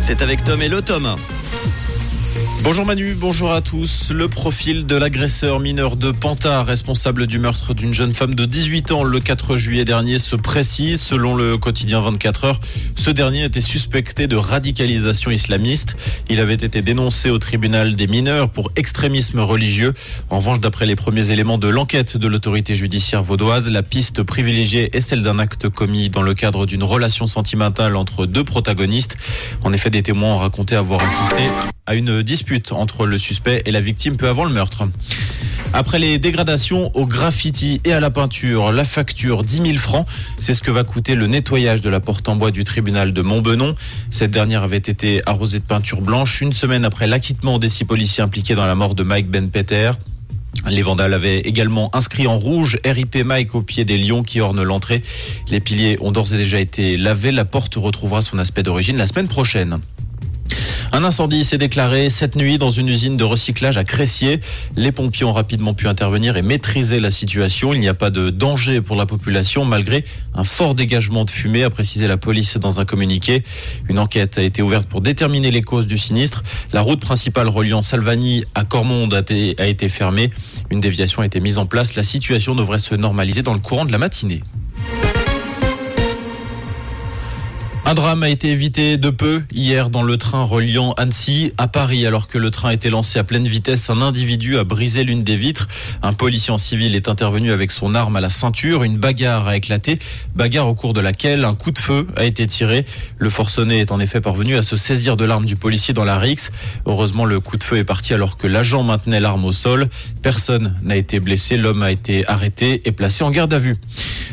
C'est avec Tom et le Tom. Bonjour Manu, bonjour à tous. Le profil de l'agresseur mineur de Panta, responsable du meurtre d'une jeune femme de 18 ans le 4 juillet dernier, se précise. Selon le quotidien 24 heures, ce dernier était suspecté de radicalisation islamiste. Il avait été dénoncé au tribunal des mineurs pour extrémisme religieux. En revanche, d'après les premiers éléments de l'enquête de l'autorité judiciaire vaudoise, la piste privilégiée est celle d'un acte commis dans le cadre d'une relation sentimentale entre deux protagonistes. En effet, des témoins ont raconté avoir assisté à une dispute entre le suspect et la victime peu avant le meurtre. Après les dégradations au graffiti et à la peinture, la facture 10 000 francs, c'est ce que va coûter le nettoyage de la porte en bois du tribunal de Montbenon. Cette dernière avait été arrosée de peinture blanche une semaine après l'acquittement des six policiers impliqués dans la mort de Mike Ben Peter. Les vandales avaient également inscrit en rouge RIP Mike au pied des lions qui ornent l'entrée. Les piliers ont d'ores et déjà été lavés. La porte retrouvera son aspect d'origine la semaine prochaine. Un incendie s'est déclaré cette nuit dans une usine de recyclage à Cressier. Les pompiers ont rapidement pu intervenir et maîtriser la situation. Il n'y a pas de danger pour la population malgré un fort dégagement de fumée, a précisé la police dans un communiqué. Une enquête a été ouverte pour déterminer les causes du sinistre. La route principale reliant Salvani à Cormonde a été fermée. Une déviation a été mise en place. La situation devrait se normaliser dans le courant de la matinée. Un drame a été évité de peu hier dans le train reliant Annecy à Paris. Alors que le train était lancé à pleine vitesse, un individu a brisé l'une des vitres. Un policier en civil est intervenu avec son arme à la ceinture. Une bagarre a éclaté. Bagarre au cours de laquelle un coup de feu a été tiré. Le forcené est en effet parvenu à se saisir de l'arme du policier dans la rixe. Heureusement, le coup de feu est parti alors que l'agent maintenait l'arme au sol. Personne n'a été blessé. L'homme a été arrêté et placé en garde à vue.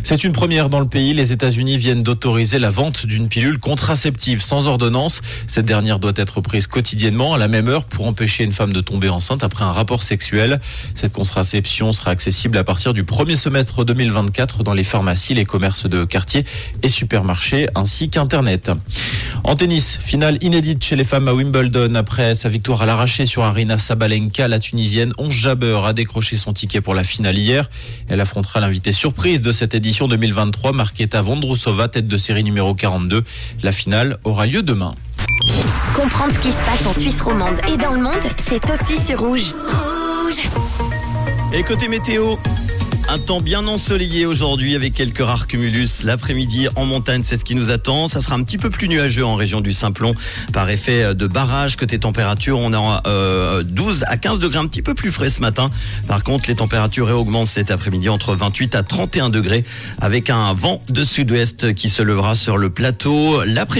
C'est une première dans le pays. Les États-Unis viennent d'autoriser la vente d'une pilule contraceptive sans ordonnance. Cette dernière doit être prise quotidiennement à la même heure pour empêcher une femme de tomber enceinte après un rapport sexuel. Cette contraception sera accessible à partir du premier semestre 2024 dans les pharmacies, les commerces de quartier et supermarchés ainsi qu'Internet. En tennis, finale inédite chez les femmes à Wimbledon après sa victoire à l'arraché sur Arina Sabalenka. La Tunisienne Onze Jabeur a décroché son ticket pour la finale hier. Elle affrontera l'invité surprise de cette édition 2023, Marketa Vondrousova, tête de série numéro 42. La finale aura lieu demain. Comprendre ce qui se passe en Suisse romande et dans le monde, c'est aussi sur Rouge. Rouge Et côté météo un temps bien ensoleillé aujourd'hui avec quelques rares cumulus. L'après-midi en montagne, c'est ce qui nous attend. Ça sera un petit peu plus nuageux en région du Simplon par effet de barrage. Côté température, on a euh, 12 à 15 degrés, un petit peu plus frais ce matin. Par contre, les températures augmentent cet après-midi entre 28 à 31 degrés avec un vent de sud-ouest qui se levera sur le plateau l'après-midi.